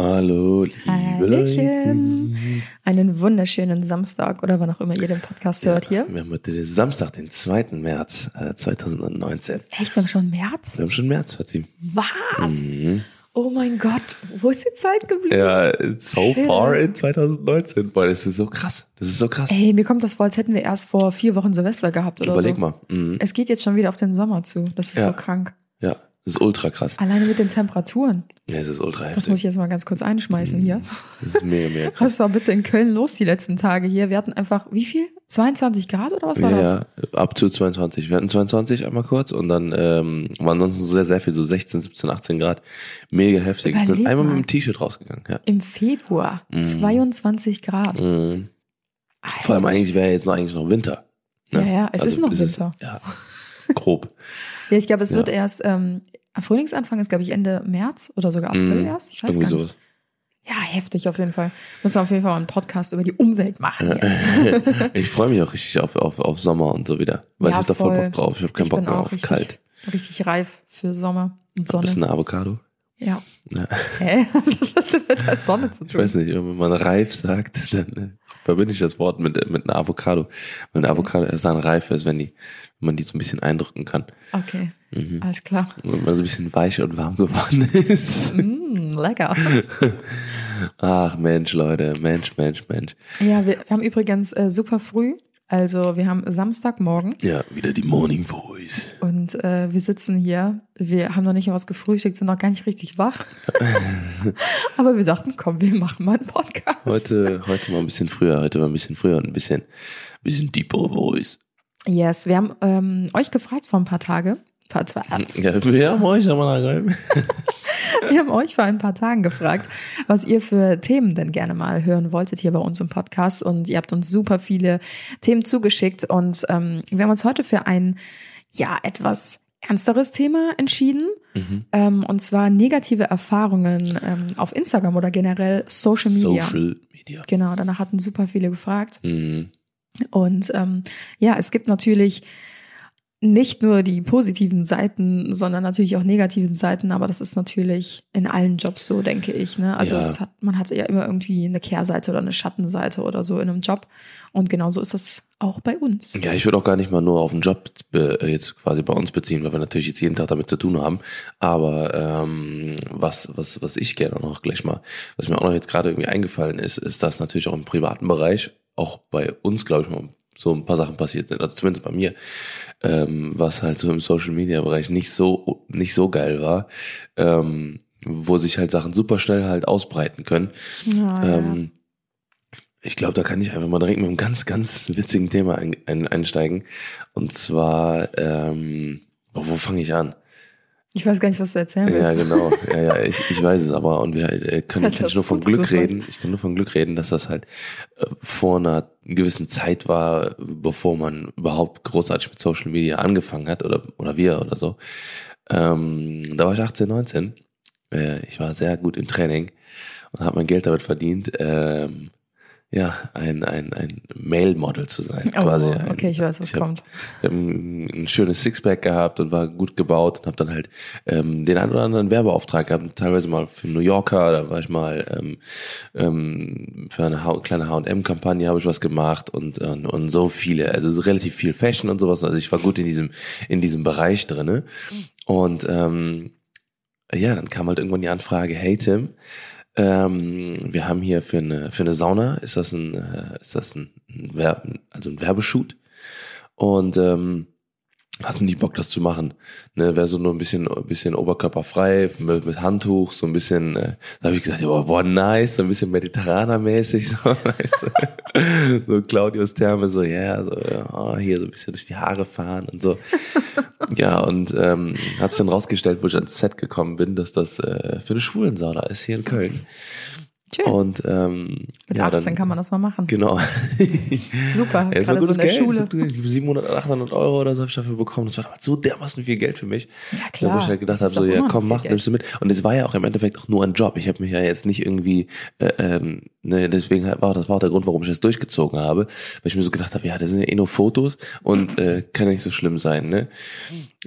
Hallo, liebe. Leute. Einen wunderschönen Samstag oder wann auch immer ihr den Podcast hört hier. Wir haben heute den Samstag, den 2. März äh, 2019. Echt, wir haben schon März? Wir haben schon März, Fatih. Was? Mhm. Oh mein Gott, wo ist die Zeit geblieben? Ja, so Shit. far in 2019. Boah, das ist so krass. Das ist so krass. Ey, mir kommt das vor, als hätten wir erst vor vier Wochen Silvester gehabt oder Überleg so. mal. Mhm. Es geht jetzt schon wieder auf den Sommer zu. Das ist Ja. so krank. Ja, das ist ultra krass. Alleine mit den Temperaturen. Ja, es ist ultra Das heftig. muss ich jetzt mal ganz kurz einschmeißen hier. Das ist mega, mega krass. Was war bitte in Köln los die letzten Tage hier? Wir hatten einfach, wie viel? 22 Grad oder was war das? Ja, ab zu 22. Wir hatten 22 einmal kurz und dann ähm, war ansonsten so sehr, sehr viel, so 16, 17, 18 Grad. Mega heftig. ich bin Überleg einmal mal. mit dem T-Shirt rausgegangen. Ja. Im Februar. 22 Grad. Mhm. Vor allem eigentlich wäre jetzt noch eigentlich noch Winter. Ja, ja, es ist noch Winter. ja, grob. Ja, ich glaube, es Ja. wird erst, ähm, Frühlingsanfang ist, glaube ich, Ende März oder sogar April Mhm. erst. Ich weiß Irgendwie gar nicht. sowas. Ja, heftig auf jeden Fall. Müssen wir auf jeden Fall mal einen Podcast über die Umwelt machen. Ich freue mich auch richtig auf, auf, auf Sommer und so wieder. Weil Ja, ich hab da voll. Bock drauf. Ich habe keinen ich Bock bin mehr auf richtig, kalt. richtig reif für Sommer und Ein Sonne. bisschen Avocado. Ja. Ja. Hä? Was hat das mit der Sonne zu Ich tun? weiß nicht, wenn man reif sagt, dann verbinde ich das Wort mit, mit einer Avocado. Weil eine Avocado erst dann reif ist, wenn, die, wenn man die so ein bisschen eindrücken kann. Okay, Mhm. alles klar. Wenn man so ein bisschen weich und warm geworden ist. Mm, lecker. Ach Mensch, Leute. Mensch, Mensch, Mensch. Ja, wir, wir haben übrigens äh, super früh, also wir haben Samstagmorgen Ja, wieder die Morning Voice. und äh, wir sitzen hier. Wir haben noch nicht mal was gefrühstückt, sind noch gar nicht richtig wach. Aber wir dachten, komm, wir machen mal einen Podcast. Heute, heute mal ein bisschen früher, heute mal ein bisschen früher und ein bisschen, bisschen deeper Voice. Yes, wir haben ähm, euch gefragt vor ein paar Tage. Paar, Ta- Ja, wir haben euch rein. wir haben euch vor ein paar Tagen gefragt, was ihr für Themen denn gerne mal hören wolltet hier bei uns im Podcast. Und ihr habt uns super viele Themen zugeschickt. Und ähm, wir haben uns heute für ein, ja, etwas ernsteres Thema entschieden. Mhm. Ähm, und zwar negative Erfahrungen ähm, auf Instagram oder generell Social Media. Social Media. Genau, danach hatten super viele gefragt. Mhm. Und ähm, ja, es gibt natürlich nicht nur die positiven Seiten, sondern natürlich auch negativen Seiten, aber das ist natürlich in allen Jobs so, denke ich. Ne? Also Ja. es hat, man hat ja immer irgendwie eine Kehrseite oder eine Schattenseite oder so in einem Job. Und genauso ist das auch bei uns. Ja, ich würde auch gar nicht mal nur auf den Job äh, jetzt quasi bei uns beziehen, weil wir natürlich jetzt jeden Tag damit zu tun haben. Aber ähm, was, was, was ich gerne noch gleich mal, was mir auch noch jetzt gerade irgendwie eingefallen ist, ist, dass natürlich auch im privaten Bereich, auch bei uns, glaube ich mal, so ein paar Sachen passiert sind, also zumindest bei mir, ähm, was halt so im Social Media Bereich nicht so, nicht so geil war, ähm, wo sich halt Sachen super schnell halt ausbreiten können. Ja, ja. Ähm, ich glaube, da kann ich einfach mal direkt mit einem ganz, ganz witzigen Thema ein, ein, einsteigen. Und zwar, ähm, boah, wo fange ich an? Ich weiß gar nicht, was du erzählen Ja, willst. genau. Ja, ja, ich, ich weiß es aber. Und wir äh, können Ja, kann ich nur von Glück reden. Ich kann nur von Glück reden, dass das halt äh, vor einer gewissen Zeit war, bevor man überhaupt großartig mit Social Media angefangen hat oder, oder wir oder so. Ähm, da war ich 18, 19. Äh, ich war sehr gut im Training und habe mein Geld damit verdient, ähm, ja, ein, ein, ein Male-Model zu sein. Oh, quasi. Ein, okay, ich weiß, was ich hab- kommt. ich habe ein, ein schönes Sixpack gehabt und war gut gebaut und habe dann halt ähm, den einen oder anderen Werbeauftrag gehabt, teilweise mal für New Yorker, da war ich mal ähm, ähm, für eine H kleine H&M-Kampagne habe ich was gemacht und, und und so viele, also so relativ viel Fashion und sowas. Also ich war gut in diesem in diesem Bereich drinne und ähm, ja, dann kam halt irgendwann die Anfrage, hey Tim, ähm, wir haben hier für eine für eine Sauna ist das ein äh, ist das ein Werb, also ein Werbeshoot. Und ähm, hast du nicht Bock, das zu machen? Ne, wäre so nur ein bisschen, ein bisschen oberkörperfrei, mit, mit Handtuch, so ein bisschen, äh, da habe ich gesagt, ja, boah, nice, so ein bisschen mediterranermäßig, so, weißt du? so Claudius Therme, so, ja, so, ja, oh, hier so ein bisschen durch die Haare fahren und so. ja, und ähm, hat sich dann rausgestellt, wo ich ans Set gekommen bin, dass das äh, für eine Schwulensauna ist hier in Köln. Schön. Und ähm, Mit ja, 18 dann, kann man das mal machen. Genau. Super, Ja, gerade so in der Geld. Schule. Ich hab 700, 800 Euro oder so habe ich dafür bekommen. Das war damals so dermaßen viel Geld für mich. Ja, Ja, klar. wo ich halt gedacht habe, so, ja komm, mach, Geld. nimmst du mit. Und es war ja auch im Endeffekt auch nur ein Job. Ich habe mich ja jetzt nicht irgendwie, äh, ähm, ne, deswegen war das war auch der Grund, warum ich das durchgezogen habe, weil ich mir so gedacht habe, ja, das sind ja eh nur Fotos und äh, kann ja nicht so schlimm sein, ne?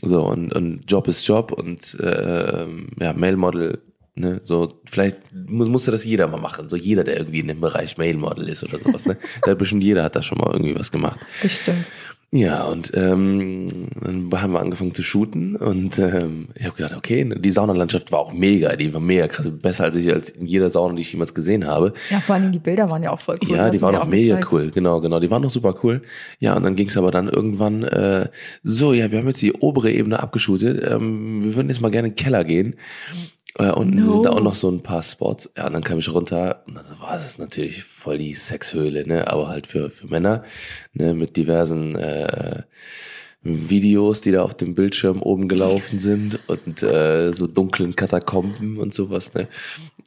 So und, und Job ist Job und äh, ja, Mail Model Ne? So, vielleicht muss, musste das jeder mal machen. So jeder, der irgendwie in dem Bereich Mail-Model ist oder sowas. Ne? da hat bestimmt jeder hat da schon mal irgendwie was gemacht. Bestimmt. Ja, und ähm, dann haben wir angefangen zu shooten und ähm, ich habe gedacht, okay, die Saunalandschaft war auch mega, die war mega krass, besser als ich als in jeder Sauna, die ich jemals gesehen habe. Ja, vor allem die Bilder waren ja auch voll cool. Ja, die Hast du waren auch mega gezeigt. cool, genau, genau, die waren noch super cool. Ja, und dann ging es aber dann irgendwann äh, so, ja, wir haben jetzt die obere Ebene abgeshootet, ähm, wir würden jetzt mal gerne in den Keller gehen. Äh, und No. sind da auch noch so ein paar Spots. Ja, und dann kam ich runter und dann war das natürlich voll die Sexhöhle, ne? Aber halt für, für Männer, ne? Mit diversen äh, Videos, die da auf dem Bildschirm oben gelaufen sind und äh, so dunklen Katakomben und sowas, ne?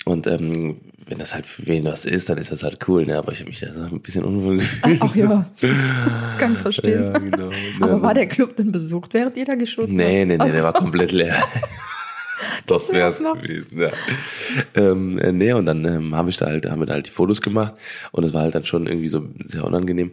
Und ähm, wenn das halt für wen was ist, dann ist das halt cool, ne? Aber ich habe mich da so ein bisschen unwohl gefühlt. Ach ja, kann ich verstehen. Ja, genau. Aber war der Club denn besucht, während ihr da geschult habt? Nee, nee, nee, Ach der war so. komplett leer. Das wär's noch. gewesen, ja. Ähm, äh, nee, und dann ähm, habe ich da halt, haben wir da halt die Fotos gemacht und es war halt dann schon irgendwie so sehr unangenehm.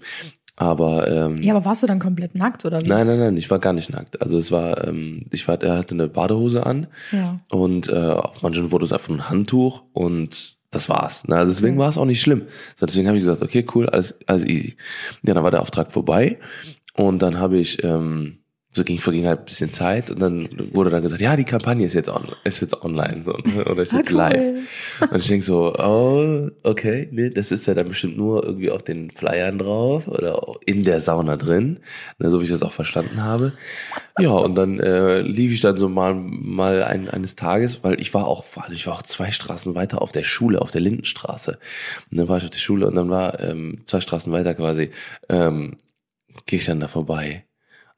Aber ähm, Ja, aber warst du dann komplett nackt oder wie? nein, nein, nein, ich war gar nicht nackt. Also es war, ähm, ich war, er hatte eine Badehose an Ja. und äh, auf manchen Fotos einfach ein Handtuch und das war's. Na, also deswegen Okay. war es auch nicht schlimm. So, deswegen habe ich gesagt, okay, cool, alles, alles easy. Ja, dann war der Auftrag vorbei und dann habe ich, ähm, so ging, verging halt ein bisschen Zeit und dann wurde dann gesagt, ja, die Kampagne ist jetzt on, ist jetzt online so ne, oder ist Ah, jetzt cool. live. Und ich denk so, oh, okay, ne, das ist ja dann bestimmt nur irgendwie auf den Flyern drauf oder in der Sauna drin, ne, so wie ich das auch verstanden habe. Ja, und dann äh, lief ich dann so mal mal ein, eines Tages, weil ich war auch, ich war auch zwei Straßen weiter auf der Schule, auf der Lindenstraße. Und dann war ich auf der Schule und dann war ähm, zwei Straßen weiter quasi, ähm, gehe ich dann da vorbei.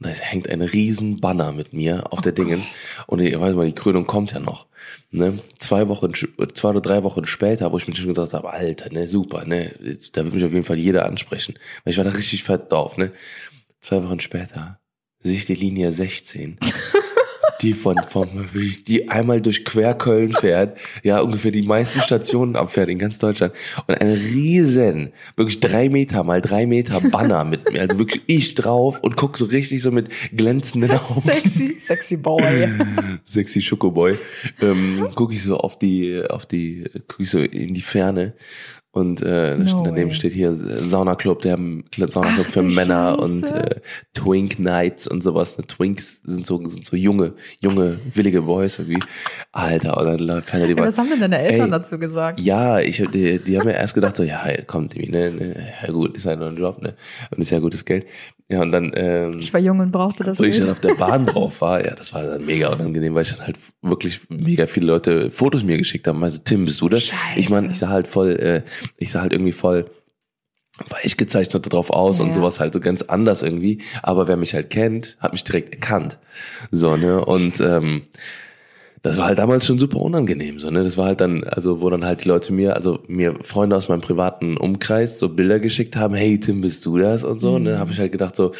Da hängt ein riesen Banner mit mir auf der Dingens. Und ich weiß mal, die Krönung kommt ja noch. Ne? Zwei Wochen, zwei oder drei Wochen später, wo ich mir schon gesagt habe, Alter, ne, super, ne, jetzt, da wird mich auf jeden Fall jeder ansprechen. Weil ich war da richtig fett drauf, ne. Zwei Wochen später sehe ich die Linie 16. Die von, vom, die einmal durch Querköln fährt, ja, ungefähr die meisten Stationen abfährt in ganz Deutschland. Und ein riesen, wirklich drei Meter mal drei Meter Banner mit mir, also wirklich ich drauf und guck so richtig so mit glänzenden Augen Sexy, sexy Boy. sexy Schokoboy, ähm, gucke ich so auf die, auf die, gucke ich so in die Ferne und äh, No daneben way. steht hier äh, Saunaclub, der Saunaclub Ach für Männer Scheiße. und äh, Twink Nights und sowas. Ne? Twinks sind so, sind so junge, junge, willige Boys irgendwie. Alter, und dann fährt er die Ja, was haben denn deine Eltern Ey, dazu gesagt? ja, ich die, die haben ja erst gedacht so, ja, kommt irgendwie, ne, ne, ja gut, ist halt nur ein Job, ne, und ist ja gutes Geld. Ja, und dann, ähm, Ich war jung und brauchte das wo ich dann auf der Bahn drauf war, ja, das war dann mega unangenehm, weil ich dann halt wirklich mega viele Leute Fotos mir geschickt haben. Also, Tim, bist du das? Scheiße. Ich meine, ich sah halt voll, äh, ich sah halt irgendwie voll weich gezeichnet drauf aus Ja, und sowas halt so ganz anders irgendwie. Aber wer mich halt kennt, hat mich direkt erkannt. So, ne? Und ähm, das war halt damals schon super unangenehm, so, ne? Das war halt dann, also, wo dann halt die Leute mir, also mir Freunde aus meinem privaten Umkreis so Bilder geschickt haben, hey Tim, bist du das? Und so, Mhm. ne? Habe ich halt gedacht so,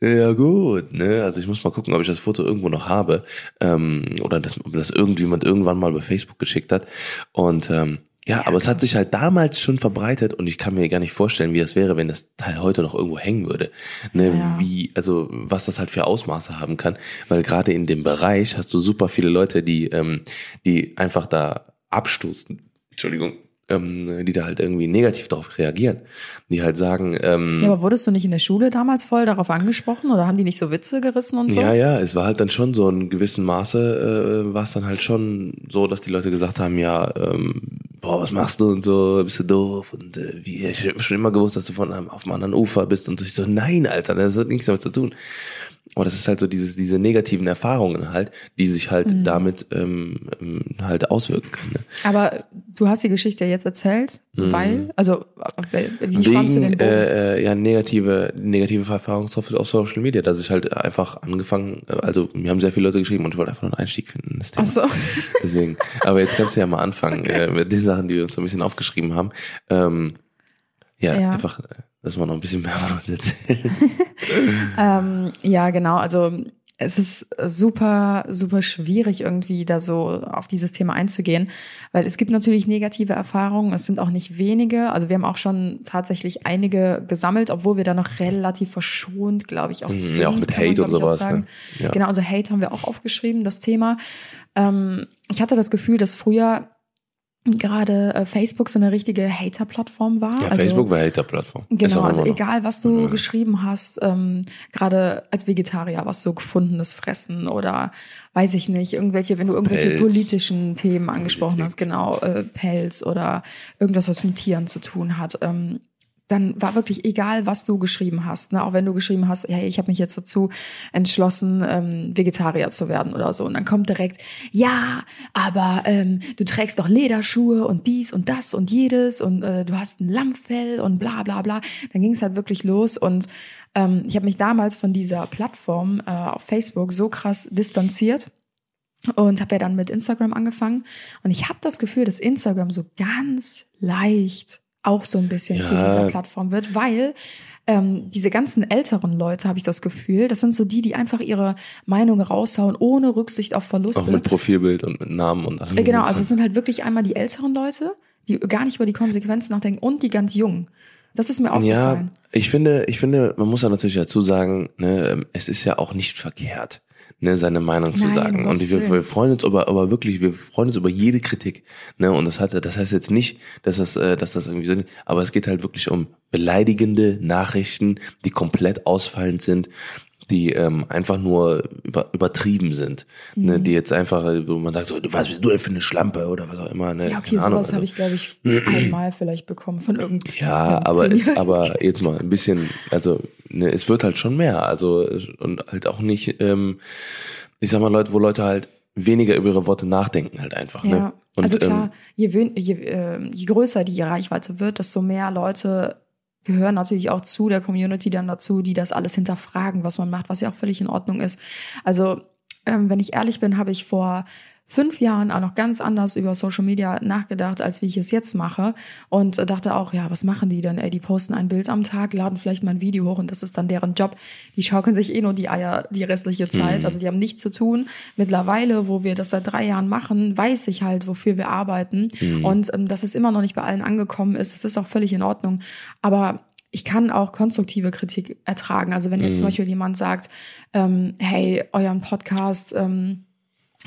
ja gut, ne? Also ich muss mal gucken, ob ich das Foto irgendwo noch habe. Ähm, oder das, ob das irgendjemand irgendwann mal bei Facebook geschickt hat. Und ähm, ja, aber es hat sich halt damals schon verbreitet und ich kann mir gar nicht vorstellen, wie das wäre, wenn das Teil heute noch irgendwo hängen würde. Ne, Ja. Wie, also was das halt für Ausmaße haben kann, weil gerade in dem Bereich hast du super viele Leute, die, ähm, die einfach da abstoßen, Entschuldigung, ähm, die da halt irgendwie negativ darauf reagieren. Die halt sagen, ähm, Ja, aber wurdest du nicht in der Schule damals voll darauf angesprochen oder haben die nicht so Witze gerissen und so? Ja, ja, es war halt dann schon so in gewissem Maße, äh, war es dann halt schon so, dass die Leute gesagt haben, ja, ähm, boah, was machst du und so, bist du doof und äh, wie, ich hab schon immer gewusst, dass du von einem auf einem anderen Ufer bist und so. Ich so, nein, Alter, das hat nichts damit zu tun. Aber das ist halt so dieses, diese negativen Erfahrungen halt, die sich halt Mhm. damit ähm, ähm, halt auswirken können. Ne? Aber du hast die Geschichte jetzt erzählt, weil, also wie schraubst du den Mhm. Bogen? äh, äh, ja negative negative Erfahrungen auf, Social Media, dass ich halt einfach angefangen, äh, also mir haben sehr viele Leute geschrieben und ich wollte einfach einen Einstieg finden in das Thema. Ach so. Deswegen. Aber jetzt kannst du ja mal anfangen äh, mit den Sachen, die wir uns so ein bisschen aufgeschrieben haben. Ähm, ja, Ja. einfach, dass wir noch ein bisschen mehr von uns erzählen. Ähm, ja, genau. Also es ist super, super schwierig irgendwie da so auf dieses Thema einzugehen, weil es gibt natürlich negative Erfahrungen. Es sind auch nicht wenige. Also wir haben auch schon tatsächlich einige gesammelt, obwohl wir da noch relativ verschont, glaube ich, auch Mhm, sind. ja, auch mit kann man, Hate und sowas, sagen. ne? Ja. Genau, also Hate haben wir auch aufgeschrieben, das Thema. Ähm, ich hatte das Gefühl, dass früher gerade äh, Facebook so eine richtige Hater-Plattform war. Ja, also, Facebook war Hater-Plattform. Genau, also egal, was du Ja. geschrieben hast, ähm, gerade als Vegetarier, was so gefundenes Fressen oder weiß ich nicht, irgendwelche, wenn du irgendwelche Pelz. politischen Themen angesprochen Politik. hast, genau, äh, Pelz oder irgendwas, was mit Tieren zu tun hat, ähm, dann war wirklich egal, was du geschrieben hast. Ne? Auch wenn du geschrieben hast, hey, ich habe mich jetzt dazu entschlossen, ähm, Vegetarier zu werden oder so. Und dann kommt direkt, ja, aber ähm, du trägst doch Lederschuhe und dies und das und jedes und äh, du hast ein Lammfell und bla bla bla. Dann ging es halt wirklich los und ähm, ich habe mich damals von dieser Plattform äh, auf Facebook so krass distanziert und habe ja dann mit Instagram angefangen und ich habe das Gefühl, dass Instagram so ganz leicht auch so ein bisschen Ja. zu dieser Plattform wird, weil ähm, diese ganzen älteren Leute, habe ich das Gefühl, das sind so die, die einfach ihre Meinung raushauen, ohne Rücksicht auf Auch Verluste. mit Profilbild und mit Namen und allem. Äh, Genau, also es sind halt wirklich einmal die älteren Leute, die gar nicht über die Konsequenzen nachdenken und die ganz jungen. Das ist mir Ja, aufgefallen. ich finde, ich finde, man muss ja natürlich dazu sagen, ne, ähm, es ist ja auch nicht verkehrt, ne, seine Meinung zu Nein, sagen. Und wir, wir freuen uns aber, aber wirklich, wir freuen uns über jede Kritik, ne. Und das hat, das heißt jetzt nicht, dass das, äh, dass das irgendwie so, aber es geht halt wirklich um beleidigende Nachrichten, die komplett ausfallend sind die ähm, einfach nur über, übertrieben sind, ne, Mhm. die jetzt einfach, wo man sagt so, was bist du denn für eine Schlampe oder was auch immer, ne, Ja, okay, keine sowas also- habe ich, glaube ich, einmal vielleicht bekommen von irgendeinem. ja, aber es, aber jetzt mal ein bisschen, also ne, es wird halt schon mehr, also und halt auch nicht, ähm, ich sag mal Leute, wo Leute halt weniger über ihre Worte nachdenken halt einfach, Ja, ne? Und, also klar, ähm, je, wen- je, äh, je größer die Reichweite wird, desto mehr Leute gehören natürlich auch zu der Community dann dazu, die das alles hinterfragen, was man macht, was ja auch völlig in Ordnung ist. Also, ähm, wenn ich ehrlich bin, habe ich vor fünf Jahren auch noch ganz anders über Social Media nachgedacht, als wie ich es jetzt mache. Und äh, dachte auch, ja, was machen die denn? Ey, die posten ein Bild am Tag, laden vielleicht mal ein Video hoch und das ist dann deren Job. Die schaukeln sich eh nur die Eier die restliche Zeit. Mhm. Also die haben nichts zu tun. Mittlerweile, wo wir das seit drei Jahren machen, weiß ich halt, wofür wir arbeiten. Mhm. Und ähm, dass es immer noch nicht bei allen angekommen ist, das ist auch völlig in Ordnung. Aber ich kann auch konstruktive Kritik ertragen. Also wenn jetzt zum Mhm. Beispiel jemand sagt, ähm, hey, euren Podcast ähm,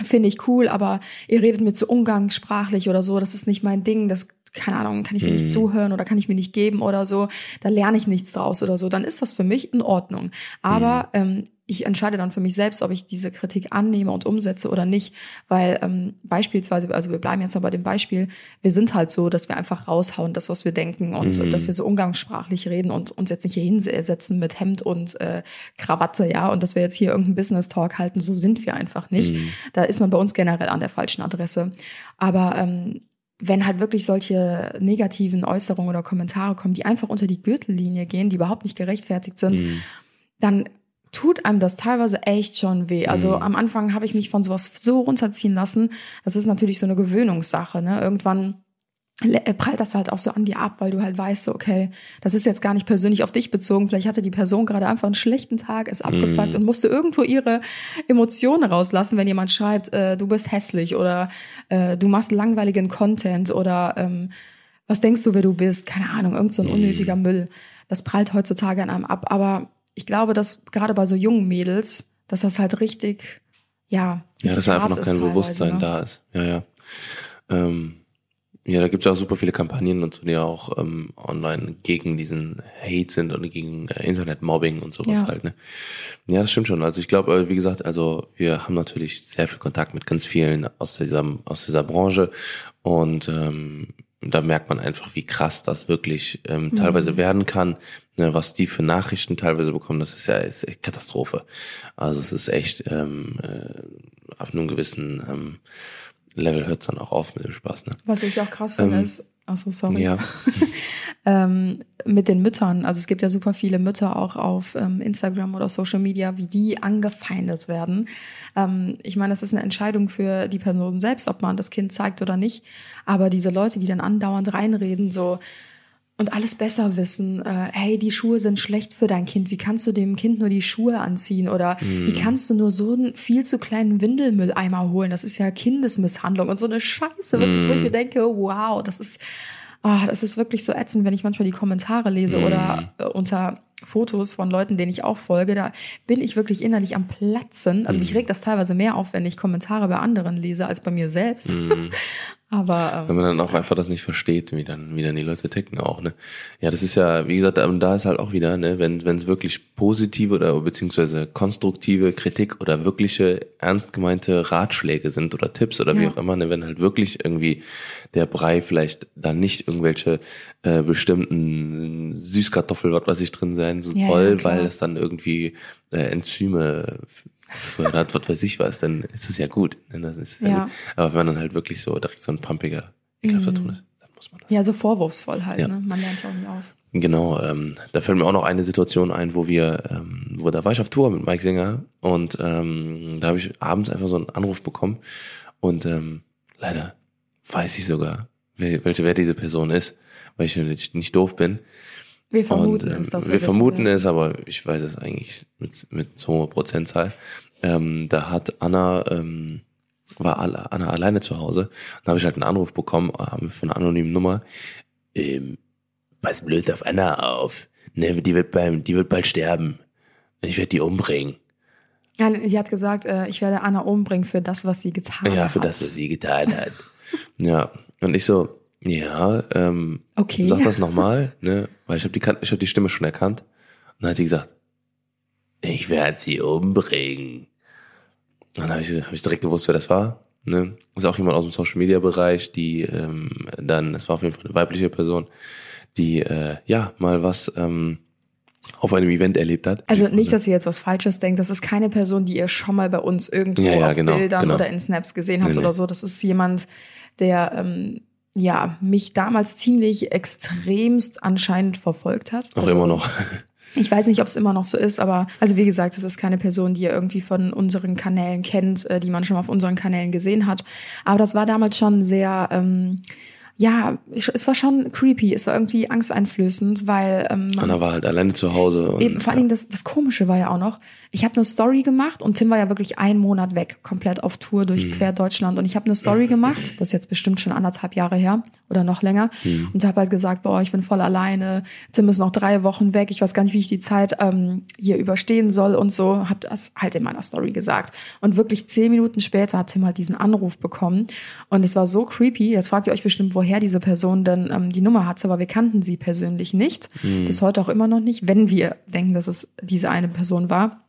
finde ich cool, aber ihr redet mir zu umgangssprachlich oder so, das ist nicht mein Ding, das keine Ahnung, kann ich mir nicht Mhm. zuhören oder kann ich mir nicht geben oder so, da lerne ich nichts draus oder so, dann ist das für mich in Ordnung. Aber ähm, ich entscheide dann für mich selbst, ob ich diese Kritik annehme und umsetze oder nicht, weil ähm, beispielsweise, also wir bleiben jetzt mal bei dem Beispiel, wir sind halt so, dass wir einfach raushauen, das, was wir denken und Mhm. dass wir so umgangssprachlich reden und uns jetzt nicht hier hinsetzen mit Hemd und äh, Krawatte, ja, und dass wir jetzt hier irgendeinen Business Talk halten, so sind wir einfach nicht. Mhm. Da ist man bei uns generell an der falschen Adresse. Aber ähm, wenn halt wirklich solche negativen Äußerungen oder Kommentare kommen, die einfach unter die Gürtellinie gehen, die überhaupt nicht gerechtfertigt sind, Mhm. dann tut einem das teilweise echt schon weh. Also Mhm. am Anfang habe ich mich von sowas so runterziehen lassen. Das ist natürlich so eine Gewöhnungssache. Ne? Irgendwann prallt das halt auch so an dir ab, weil du halt weißt, so, okay, das ist jetzt gar nicht persönlich auf dich bezogen. Vielleicht hatte die Person gerade einfach einen schlechten Tag, ist abgefuckt Mhm. und musste irgendwo ihre Emotionen rauslassen, wenn jemand schreibt, äh, du bist hässlich oder äh, du machst langweiligen Content oder ähm, was denkst du, wer du bist? Keine Ahnung, irgend so ein Mhm. unnötiger Müll. Das prallt heutzutage an einem ab. Aber ich glaube, dass gerade bei so jungen Mädels, dass das halt richtig, ja, Ja, dass einfach noch kein Bewusstsein ne? da ist. Ja, ja. Ähm, ja, da gibt's ja auch super viele Kampagnen und so, die auch ähm, online gegen diesen Hate sind und gegen äh, Internetmobbing und sowas Ja. halt, ne? Ja, das stimmt schon. Also ich glaube, äh, wie gesagt, also wir haben natürlich sehr viel Kontakt mit ganz vielen aus dieser, aus dieser Branche und ähm, da merkt man einfach, wie krass das wirklich ähm, Mhm. teilweise werden kann, ne, was die für Nachrichten teilweise bekommen, das ist ja ist echt Katastrophe. Also es ist echt ähm, äh, auf einem gewissen ähm, Level hört es dann auch auf mit dem Spaß. Ne? Was ich auch krass finde, Ähm, ist, ach so, sorry. Ja, ähm, mit den Müttern. Also es gibt ja super viele Mütter auch auf ähm, Instagram oder Social Media, wie die angefeindet werden. Ähm, ich meine, das ist eine Entscheidung für die Person selbst, ob man das Kind zeigt oder nicht. Aber diese Leute, die dann andauernd reinreden, so und alles besser wissen, äh, hey, die Schuhe sind schlecht für dein Kind, wie kannst du dem Kind nur die Schuhe anziehen? Oder wie kannst du nur so einen viel zu kleinen Windelmülleimer holen, das ist ja Kindesmisshandlung und so eine Scheiße, wirklich, wo ich mir denke, wow, das ist, ah, das ist wirklich so ätzend, wenn ich manchmal die Kommentare lese oder äh, unter Fotos von Leuten, denen ich auch folge, da bin ich wirklich innerlich am Platzen. Also mich regt das teilweise mehr auf, wenn ich Kommentare bei anderen lese, als bei mir selbst. Aber ähm, Wenn man dann auch einfach das nicht versteht, wie dann, wie dann die Leute ticken auch, ne? Ja, das ist ja, wie gesagt, und da ist halt auch wieder, ne, wenn wenn es wirklich positive oder beziehungsweise konstruktive Kritik oder wirkliche ernst gemeinte Ratschläge sind oder Tipps oder wie Ja. auch immer, ne, wenn halt wirklich irgendwie der Brei vielleicht dann nicht irgendwelche äh, bestimmten Süßkartoffel, was weiß ich drin sein so Ja, ja, soll, klar. weil es dann irgendwie äh, Enzyme fördert, was weiß ich was, dann ist es ja gut. Ne? Das ist ja, Ja. gut. Aber wenn man dann halt wirklich so direkt so ein pumpiger ekelhafter Ton ist, dann muss man das. ja, so vorwurfsvoll halt, Ja. ne? Man lernt ja auch nie aus. Genau, ähm, da fällt mir auch noch eine Situation ein, wo wir, ähm, wo da war ich auf Tour mit Mike Singer und ähm, da habe ich abends einfach so einen Anruf bekommen und ähm, leider weiß ich sogar, welche wer diese Person ist, weil ich nicht doof bin. Wir vermuten und, ähm, es, dass wir wissen, vermuten es, aber ich weiß es eigentlich mit, mit so hoher Prozentzahl. Ähm, da hat Anna, ähm, war Anna alleine zu Hause. Da habe ich halt einen Anruf bekommen ähm, von einer anonymen Nummer. Ähm, pass blöd auf Anna auf. Ne, die wird beim, die wird bald sterben. Ich werde die umbringen. Ja, sie hat gesagt, äh, ich werde Anna umbringen für das, was sie getan Ja, hat. für das, was sie getan hat. ja. Und ich so, ja, ähm, Okay. Sag das nochmal, ne? Weil ich habe die, ich hab die Stimme schon erkannt. Und dann hat sie gesagt, ich werde sie umbringen. Dann habe ich, hab ich direkt gewusst, wer das war. Ne? Das ist auch jemand aus dem Social Media Bereich, die ähm, dann, es war auf jeden Fall eine weibliche Person, die äh, ja mal was ähm, auf einem Event erlebt hat. Also nicht, dass ihr jetzt was Falsches denkt. Das ist keine Person, die ihr schon mal bei uns irgendwo Ja, ja, auf genau, Bildern genau. oder in Snaps gesehen habt Nee, nee. oder so. Das ist jemand, der ähm, ja mich damals ziemlich extremst anscheinend verfolgt hat. auch Also, immer noch. Ich weiß nicht, ob es immer noch so ist, aber also wie gesagt, es ist keine Person, die ihr irgendwie von unseren Kanälen kennt, äh, die man schon mal auf unseren Kanälen gesehen hat. Aber das war damals schon sehr, ähm, ja, es war schon creepy, es war irgendwie angsteinflößend, weil ähm, man Anna war halt alleine zu Hause. Und, Eben, vor allen Dingen das, das Komische war ja auch noch, ich habe eine Story gemacht und Tim war ja wirklich einen Monat weg, komplett auf Tour Mhm. durch quer Deutschland und ich habe eine Story gemacht, das ist jetzt bestimmt schon anderthalb Jahre her oder noch länger Mhm. und habe halt gesagt, boah, ich bin voll alleine, Tim ist noch drei Wochen weg, ich weiß gar nicht, wie ich die Zeit ähm, hier überstehen soll und so, habe das halt in meiner Story gesagt und wirklich zehn Minuten später hat Tim halt diesen Anruf bekommen und es war so creepy, jetzt fragt ihr euch bestimmt, woher diese Person denn ähm, die Nummer hatte, aber wir kannten sie persönlich nicht, Mhm. bis heute auch immer noch nicht, wenn wir denken, dass es diese eine Person war.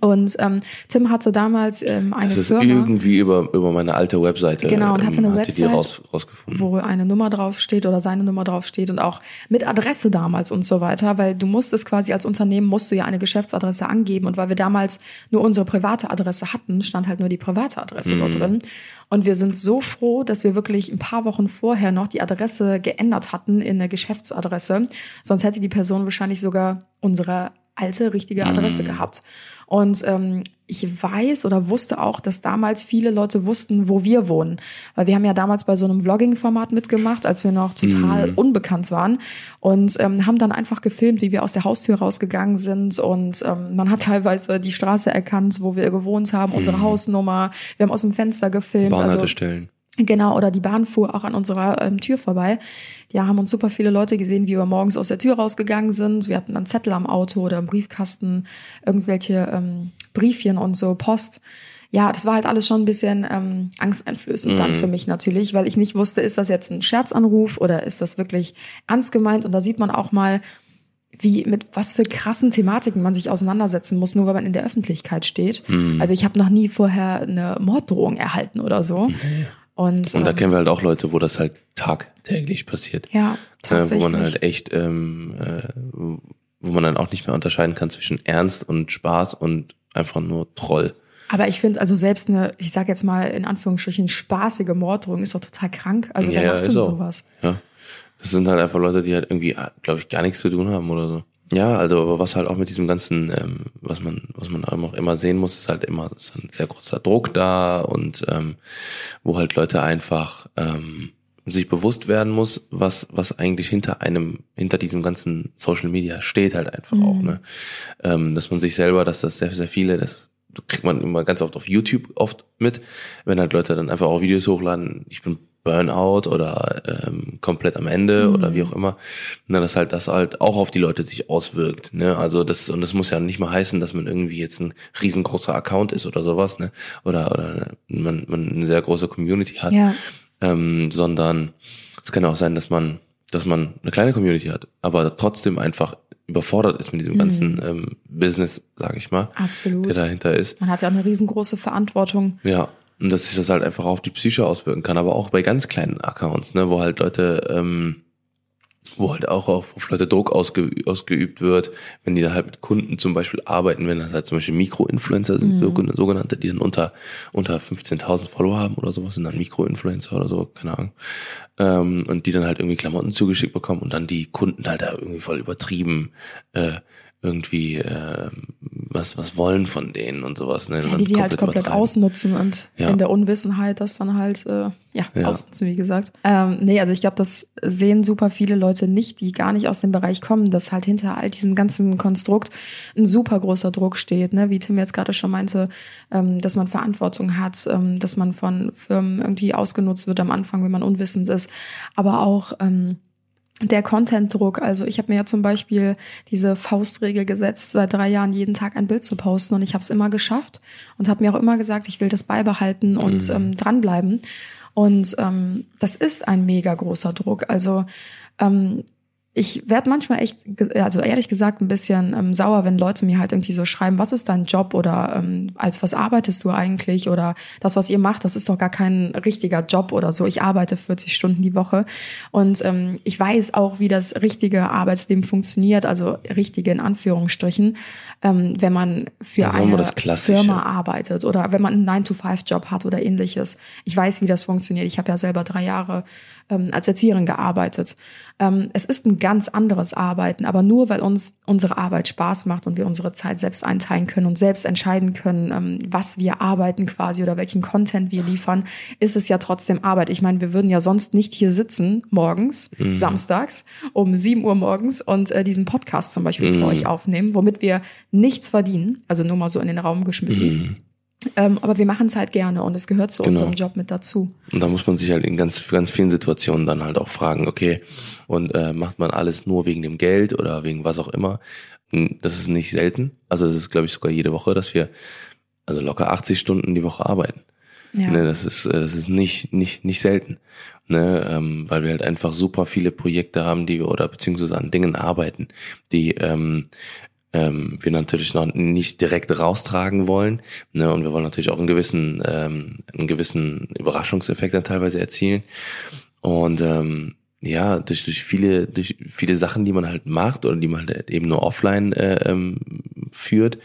Und ähm, Tim hatte damals ähm, eine es ist Firma, irgendwie über, über meine alte Webseite. Genau, und hatte eine hat die die Website, raus, rausgefunden. wo eine Nummer draufsteht oder seine Nummer draufsteht und auch mit Adresse damals und so weiter, weil du musstest quasi als Unternehmen musst du ja eine Geschäftsadresse angeben und weil wir damals nur unsere private Adresse hatten, stand halt nur die private Adresse dort drin und wir sind so froh, dass wir wirklich ein paar Wochen vorher noch die Adresse geändert hatten in eine Geschäftsadresse, sonst hätte die Person wahrscheinlich sogar unsere alte richtige Adresse gehabt. Und ähm, ich weiß oder wusste auch, dass damals viele Leute wussten, wo wir wohnen. Weil wir haben ja damals bei so einem Vlogging-Format mitgemacht, als wir noch total unbekannt waren. Und ähm, haben dann einfach gefilmt, wie wir aus der Haustür rausgegangen sind. Und ähm, man hat teilweise die Straße erkannt, wo wir gewohnt haben, unsere Hausnummer. Wir haben aus dem Fenster gefilmt. Also, Bahnhaltestellen. Genau, oder die Bahn fuhr auch an unserer ähm, Tür vorbei. Ja, haben uns super viele Leute gesehen, wie wir morgens aus der Tür rausgegangen sind. Wir hatten dann Zettel am Auto oder im Briefkasten, irgendwelche ähm, Briefchen und so, Post. Ja, das war halt alles schon ein bisschen ähm, angsteinflößend dann für mich natürlich, weil ich nicht wusste, ist das jetzt ein Scherzanruf oder ist das wirklich ernst gemeint? Und da sieht man auch mal, wie mit was für krassen Thematiken man sich auseinandersetzen muss, nur weil man in der Öffentlichkeit steht. Also ich habe noch nie vorher eine Morddrohung erhalten oder so. Und, Und da ähm, kennen wir halt auch Leute, wo das halt tagtäglich passiert. ja, Äh, tatsächlich. wo man halt echt, ähm, äh, wo man dann auch nicht mehr unterscheiden kann zwischen Ernst und Spaß und einfach nur Troll. Aber ich finde, also selbst eine, ich sag jetzt mal in Anführungsstrichen, spaßige Morddrohung ist doch total krank. Also wer Ja, macht ist denn sowas? Ja. Das sind halt einfach Leute, die halt irgendwie, glaube ich, gar nichts zu tun haben oder so. Ja, also aber was halt auch mit diesem ganzen, ähm, was man, was man auch immer sehen muss, ist halt immer ist ein sehr großer Druck da und ähm, wo halt Leute einfach ähm, sich bewusst werden muss, was was eigentlich hinter einem, hinter diesem ganzen Social Media steht halt einfach auch, ne, ähm, dass man sich selber, dass das sehr sehr viele, das kriegt man immer ganz oft auf YouTube oft mit, wenn halt Leute dann einfach auch Videos hochladen, ich bin Burnout oder ähm, komplett am Ende oder wie auch immer, na, dass halt das halt auch auf die Leute sich auswirkt, ne, also das und das muss ja nicht mal heißen, dass man irgendwie jetzt ein riesengroßer Account ist oder sowas, ne, oder oder man man eine sehr große Community hat, Ja. ähm, sondern es kann auch sein, dass man, dass man eine kleine Community hat, aber trotzdem einfach überfordert ist mit diesem ganzen Mhm. ähm, Business, sage ich mal, Absolut. der dahinter ist. Man hat ja auch eine riesengroße Verantwortung. Ja, und dass sich das halt einfach auf die Psyche auswirken kann, aber auch bei ganz kleinen Accounts, ne, wo halt Leute, ähm, wo halt auch auf, auf Leute Druck ausge, ausgeübt wird, wenn die dann halt mit Kunden zum Beispiel arbeiten, wenn das halt zum Beispiel Mikroinfluencer sind, so, sogenannte, die dann unter, unter 15.000 Follower haben oder sowas, sind dann Mikroinfluencer oder so, keine Ahnung, ähm, und die dann halt irgendwie Klamotten zugeschickt bekommen und dann die Kunden halt da irgendwie voll übertrieben, äh, irgendwie äh, was was wollen von denen und sowas ne Ja, Und die die halt komplett übertreiben. ausnutzen und Ja. in der Unwissenheit das dann halt äh, ja, Ja. ausnutzen, wie gesagt. Ähm, nee, also ich glaube, das sehen super viele Leute nicht, die gar nicht aus dem Bereich kommen, dass halt hinter all diesem ganzen Konstrukt ein super großer Druck steht, ne? wie Tim jetzt gerade schon meinte, ähm, dass man Verantwortung hat, ähm, dass man von Firmen irgendwie ausgenutzt wird am Anfang, wenn man unwissend ist, aber auch ähm, der Content-Druck. Also ich habe mir ja zum Beispiel diese Faustregel gesetzt, seit drei Jahren jeden Tag ein Bild zu posten und ich habe es immer geschafft und habe mir auch immer gesagt, ich will das beibehalten und ähm, dranbleiben. Und ähm, das ist ein mega großer Druck. Also ähm, ich werde manchmal echt, also ehrlich gesagt, ein bisschen ähm, sauer, wenn Leute mir halt irgendwie so schreiben, was ist dein Job oder ähm, als was arbeitest du eigentlich oder das, was ihr macht, das ist doch gar kein richtiger Job oder so. Ich arbeite 40 Stunden die Woche und ähm, ich weiß auch, wie das richtige Arbeitsleben funktioniert, also richtige in Anführungsstrichen, ähm, wenn man für wir eine. Firma arbeitet oder wenn man einen 9-to-5-Job hat oder ähnliches. Ich weiß, wie das funktioniert. Ich habe ja selber drei Jahre ähm, als Erzieherin gearbeitet. Ähm, es ist ein ganz anderes Arbeiten, aber nur weil uns unsere Arbeit Spaß macht und wir unsere Zeit selbst einteilen können und selbst entscheiden können, ähm, was wir arbeiten quasi oder welchen Content wir liefern, ist es ja trotzdem Arbeit. Ich meine, wir würden ja sonst nicht hier sitzen morgens, samstags um 7 Uhr morgens und äh, diesen Podcast zum Beispiel für euch aufnehmen, womit wir nichts verdienen. Also nur mal so in den Raum geschmissen. Ähm, aber wir machen es halt gerne und es gehört zu Genau. unserem Job mit dazu. Und da muss man sich halt in ganz, ganz vielen Situationen dann halt auch fragen, okay, und äh, macht man alles nur wegen dem Geld oder wegen was auch immer? Hm, Das ist nicht selten. Also das ist, glaube ich, sogar jede Woche, dass wir also locker 80 Stunden die Woche arbeiten. Ja. Ne, das ist, äh, das ist nicht, nicht, nicht selten. Ne, ähm, weil wir halt einfach super viele Projekte haben, die wir oder beziehungsweise an Dingen arbeiten, die ähm, ähm, wir natürlich noch nicht direkt raustragen wollen. Ne, und wir wollen natürlich auch einen gewissen, ähm, einen gewissen Überraschungseffekt dann teilweise erzielen. Und ähm, ja, durch, durch viele, durch viele Sachen, die man halt macht oder die man halt eben nur offline äh, ähm, führt,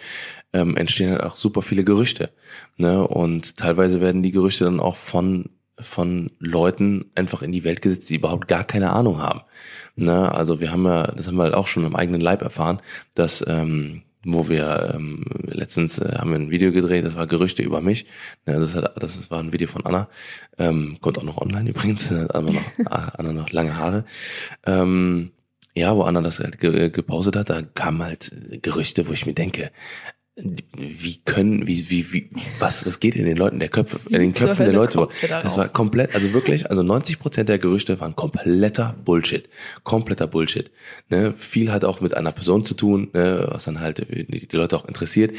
ähm, entstehen halt auch super viele Gerüchte. Ne? Und teilweise werden die Gerüchte dann auch von von Leuten einfach in die Welt gesetzt, die überhaupt gar keine Ahnung haben. Ne? Also wir haben ja, das haben wir halt auch schon am eigenen Leib erfahren, dass ähm, wo wir ähm, letztens äh, haben wir ein Video gedreht, das war Gerüchte über mich. Ne, das, hat, das war ein Video von Anna, ähm, kommt auch noch online übrigens, äh, Anna noch, ah, Anna noch lange Haare. Ähm, ja, wo Anna das halt ge gepostet hat, da kamen halt Gerüchte, wo ich mir denke, wie können, wie, wie, wie, was, was geht in den Leuten der Köpfe, in den Köpfen der Leute? Das war komplett, also wirklich, also 90 Prozent der Gerüchte waren kompletter Bullshit, kompletter Bullshit. Ne? Viel hat auch mit einer Person zu tun, ne? was dann halt die, Leute auch interessiert.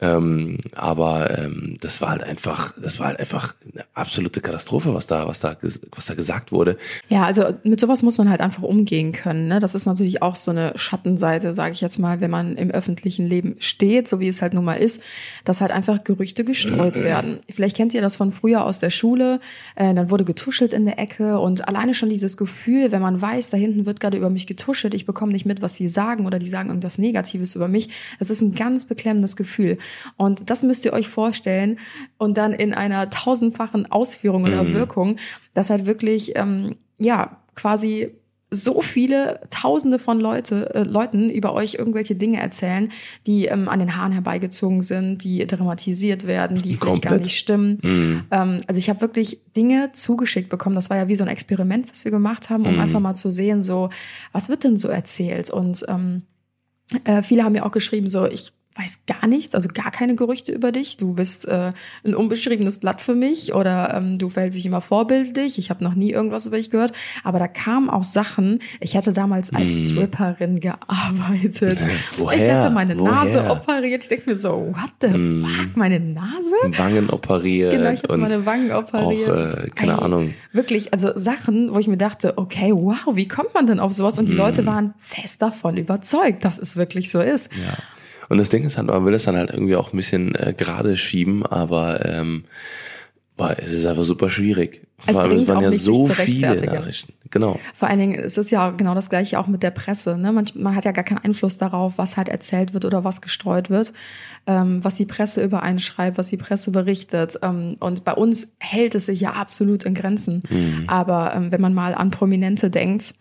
Ähm, aber ähm, das war halt einfach, das war halt einfach eine absolute Katastrophe, was da, was da, was da gesagt wurde. Ja, also mit sowas muss man halt einfach umgehen können. Ne? Das ist natürlich auch so eine Schattenseite, sage ich jetzt mal, wenn man im öffentlichen Leben steht, so wie es halt nun mal ist, dass halt einfach Gerüchte gestreut werden. Vielleicht kennt ihr das von früher aus der Schule, äh, dann wurde getuschelt in der Ecke und alleine schon dieses Gefühl, wenn man weiß, da hinten wird gerade über mich getuschelt, ich bekomme nicht mit, was die sagen oder die sagen irgendwas Negatives über mich, das ist ein ganz beklemmendes Gefühl. Und das müsst ihr euch vorstellen und dann in einer tausendfachen Ausführung oder Wirkung, dass halt wirklich, ähm, ja, quasi so viele Tausende von Leute, äh, Leuten über euch irgendwelche Dinge erzählen, die ähm, an den Haaren herbeigezogen sind, die dramatisiert werden, die vielleicht gar Komplett. nicht stimmen. Ähm, also ich habe wirklich Dinge zugeschickt bekommen. Das war ja wie so ein Experiment, was wir gemacht haben, um einfach mal zu sehen, so was wird denn so erzählt? Und ähm, äh, viele haben mir auch geschrieben, so ich weiß gar nichts, also gar keine Gerüchte über dich. Du bist äh, ein unbeschriebenes Blatt für mich oder ähm, du verhältst dich immer vorbildlich. Ich habe noch nie irgendwas über dich gehört. Aber da kamen auch Sachen. Ich hätte damals als mm. Stripperin gearbeitet. Woher? Ich hätte meine Woher? Nase operiert. Ich denke mir so, what the mm. fuck, meine Nase? Wangen operiert. Genau, ich hätte meine Wangen operiert. Auch, äh, keine Ey, Ahnung. Wirklich, also Sachen, wo ich mir dachte, okay, wow, wie kommt man denn auf sowas? Und die mm. Leute waren fest davon überzeugt, dass es wirklich so ist. Ja. Und das Ding ist halt, man will es dann halt irgendwie auch ein bisschen äh, gerade schieben, aber ähm, boah, es ist einfach super schwierig. Es, Vor allem, es waren ja so viele Nachrichten. Genau. Vor allen Dingen, es ist ja genau das gleiche auch mit der Presse. Ne? Man, man hat ja gar keinen Einfluss darauf, was halt erzählt wird oder was gestreut wird, ähm, was die Presse über einen schreibt, was die Presse berichtet. Ähm, und bei uns hält es sich ja absolut in Grenzen. Mhm. Aber ähm, wenn man mal an Prominente denkt,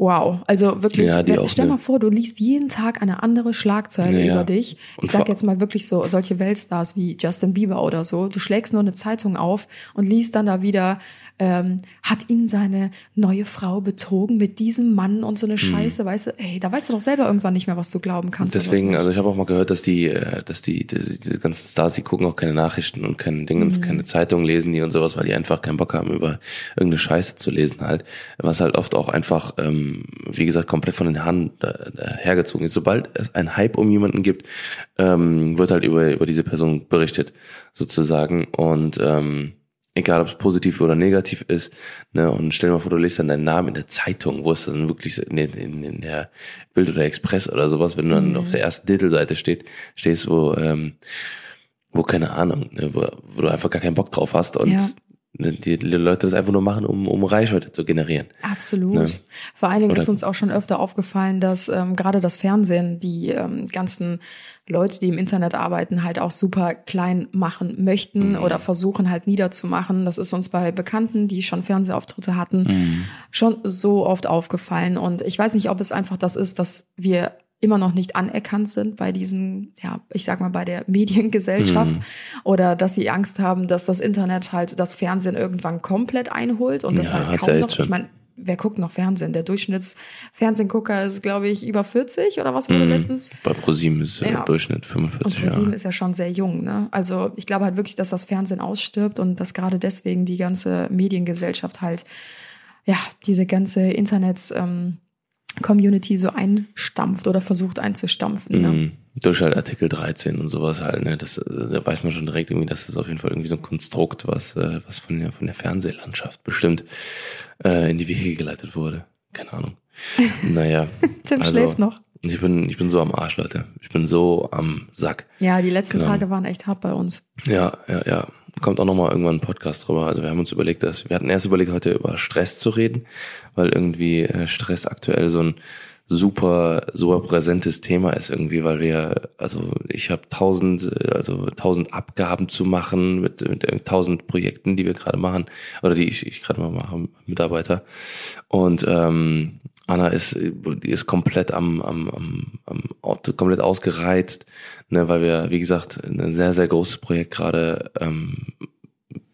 Wow, also wirklich, ja, wenn, stell mal vor, du liest jeden Tag eine andere Schlagzeile ja, über dich. Ich sag jetzt mal wirklich so, solche Weltstars wie Justin Bieber oder so. Du schlägst nur eine Zeitung auf und liest dann da wieder, ähm, hat ihn seine neue Frau betrogen mit diesem Mann und so eine hm. Scheiße, mhm. weißt du, ey, da weißt du doch selber irgendwann nicht mehr, was du glauben kannst. Deswegen, also ich habe auch mal gehört, dass die, äh, dass die, diese ganzen Stars, die gucken auch keine Nachrichten und keine Dingens, mhm. keine Zeitungen lesen die und sowas, weil die einfach keinen Bock haben, über irgendeine Scheiße zu lesen halt. Was halt oft auch einfach, ähm, wie gesagt, komplett von den Haaren äh, hergezogen ist. Sobald es einen Hype um jemanden gibt, ähm, wird halt über, über diese Person berichtet, sozusagen. Und ähm, egal ob es positiv oder negativ ist. Ne? Und stell dir mal vor, du liest dann deinen Namen in der Zeitung, wo es dann wirklich in, in, in der Bild oder Express oder sowas, wenn du dann mhm. auf der ersten Titelseite steht, stehst, wo, ähm, wo keine Ahnung, ne? wo, wo du einfach gar keinen Bock drauf hast und ja die, Leute das einfach nur machen, um, um Reichweite zu generieren. Absolut. Ne? Vor allen Dingen Oder ist uns auch schon öfter aufgefallen, dass ähm, gerade das Fernsehen die ähm, ganzen Leute, die im Internet arbeiten, halt auch super klein machen möchten mhm. oder versuchen halt niederzumachen. Das ist uns bei Bekannten, die schon Fernsehauftritte hatten, mhm. schon so oft aufgefallen. Und ich weiß nicht, ob es einfach das ist, dass wir immer noch nicht anerkannt sind bei diesen, ja, ich sag mal, bei der Mediengesellschaft mhm. oder dass sie Angst haben, dass das Internet halt das Fernsehen irgendwann komplett einholt und das ja, halt kaum ja noch, ich meine, wer guckt noch Fernsehen? Der Durchschnittsfernsehgucker ist, glaube ich, über 40 oder was wurde mhm. letztens? Bei ProSieben ist ja. der Durchschnitt 45 Und ProSieben ist ja schon sehr jung, ne? Also ich glaube halt wirklich, dass das Fernsehen ausstirbt und dass gerade deswegen die ganze Mediengesellschaft halt, ja, diese ganze Internet, ähm, Community so einstampft oder versucht einzustampfen. Ne? Mhm. Durch halt Artikel 13 und sowas halt, ne? Das, da weiß man schon direkt irgendwie, dass das auf jeden Fall irgendwie so ein Konstrukt, was, äh, was von der, von der Fernsehlandschaft bestimmt äh, in die Wege geleitet wurde. Keine Ahnung. Naja. Tim also, schläft noch. Ich bin, ich bin so am Arsch, Leute. Ich bin so am Sack. Ja, die letzten genau. Tage waren echt hart bei uns. Ja, ja, ja kommt auch nochmal irgendwann ein Podcast drüber. Also wir haben uns überlegt, dass wir hatten erst überlegt, heute über Stress zu reden, weil irgendwie äh, Stress aktuell so ein super, super präsentes Thema ist irgendwie, weil wir, also ich habe tausend, also tausend Abgaben zu machen mit, mit tausend Projekten, die wir gerade machen oder die ich, ich gerade mal mache, Mitarbeiter. Und ähm, Anna ist, die ist komplett am, am, am, am komplett ausgereizt, ne, weil wir, wie gesagt, ein sehr, sehr großes Projekt gerade ähm,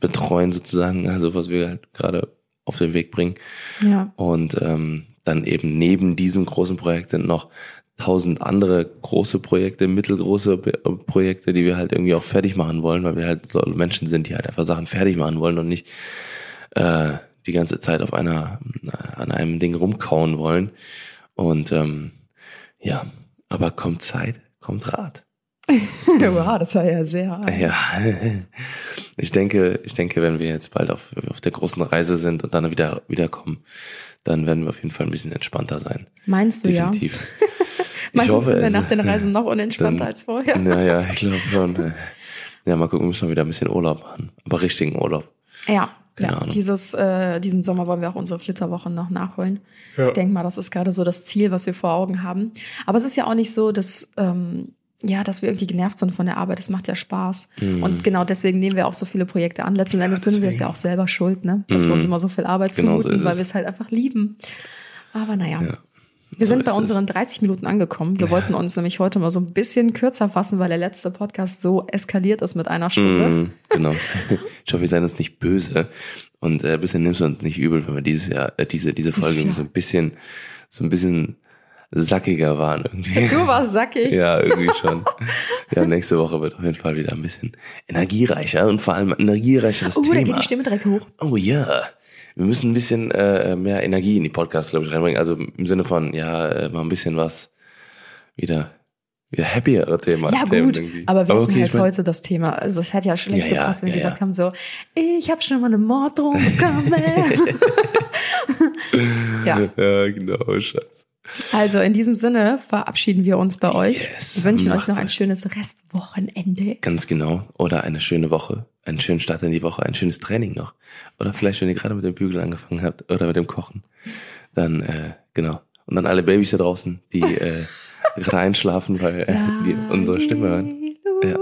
betreuen sozusagen, also was wir halt gerade auf den Weg bringen. Ja. Und ähm, dann eben neben diesem großen Projekt sind noch tausend andere große Projekte, mittelgroße Projekte, die wir halt irgendwie auch fertig machen wollen, weil wir halt so Menschen sind, die halt einfach Sachen fertig machen wollen und nicht äh, die ganze Zeit auf einer, an einem Ding rumkauen wollen. Und ähm, ja, aber kommt Zeit, kommt Rat. wow, das war ja sehr. Ja, ich denke, ich denke, wenn wir jetzt bald auf, auf der großen Reise sind und dann wieder wiederkommen, dann werden wir auf jeden Fall ein bisschen entspannter sein. Meinst du Definitiv. ja? ich hoffe, sind wir nach den Reisen noch unentspannter dann, als vorher. Naja, ich glaube schon. Ja, mal gucken, müssen wir wieder ein bisschen Urlaub machen. Aber richtigen Urlaub. Ja, keine ja, Ahnung. Dieses, äh, diesen Sommer wollen wir auch unsere Flitterwochen noch nachholen. Ja. Ich denke mal, das ist gerade so das Ziel, was wir vor Augen haben. Aber es ist ja auch nicht so, dass, ähm, ja, dass wir irgendwie genervt sind von der Arbeit. Es macht ja Spaß. Mhm. Und genau deswegen nehmen wir auch so viele Projekte an. Letzten Endes ja, sind wir es ja auch selber schuld, ne? Dass mhm. wir uns immer so viel Arbeit genau zumuten, so weil wir es halt einfach lieben. Aber naja. Ja. Wir sind bei unseren 30 Minuten angekommen. Wir wollten uns nämlich heute mal so ein bisschen kürzer fassen, weil der letzte Podcast so eskaliert ist mit einer Stunde. Mm, genau. Ich hoffe, wir seien uns nicht böse und äh, ein bisschen nimmst du uns nicht übel, wenn wir dieses Jahr, äh, diese, diese Folge so ein bisschen, so ein bisschen sackiger waren irgendwie. Du warst sackig. Ja, irgendwie schon. Ja, nächste Woche wird auf jeden Fall wieder ein bisschen energiereicher und vor allem energiereicheres Oh, da Thema. geht die Stimme direkt hoch. Oh ja. Wir müssen ein bisschen äh, mehr Energie in die Podcasts, glaube ich, reinbringen. Also im Sinne von, ja, äh, mal ein bisschen was wieder, wieder happiere Thema. Ja gut, aber wir hatten okay, halt ich mein- heute das Thema. Also es hätte ja schlecht Ja, ja, gepasst, wenn wir ja, gesagt ja. haben so, ich habe schon mal eine Morddrohung bekommen. ja, Ja, genau, scheiße. Also in diesem Sinne verabschieden wir uns bei euch. Yes, wir wünschen euch noch ein euch. schönes Restwochenende. Ganz genau. Oder eine schöne Woche, einen schönen Start in die Woche, ein schönes Training noch. Oder vielleicht, wenn ihr gerade mit dem Bügeln angefangen habt oder mit dem Kochen, dann äh, genau. Und dann alle Babys da draußen, die äh, gerade einschlafen, weil äh, die unsere Stimme hören. Ja.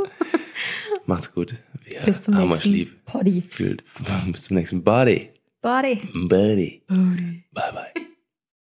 Macht's gut. Wir Bis zum haben euch nächsten lieb. Poddy. Fühlt, bis zum nächsten Body. Body. Buddy. Bye bye.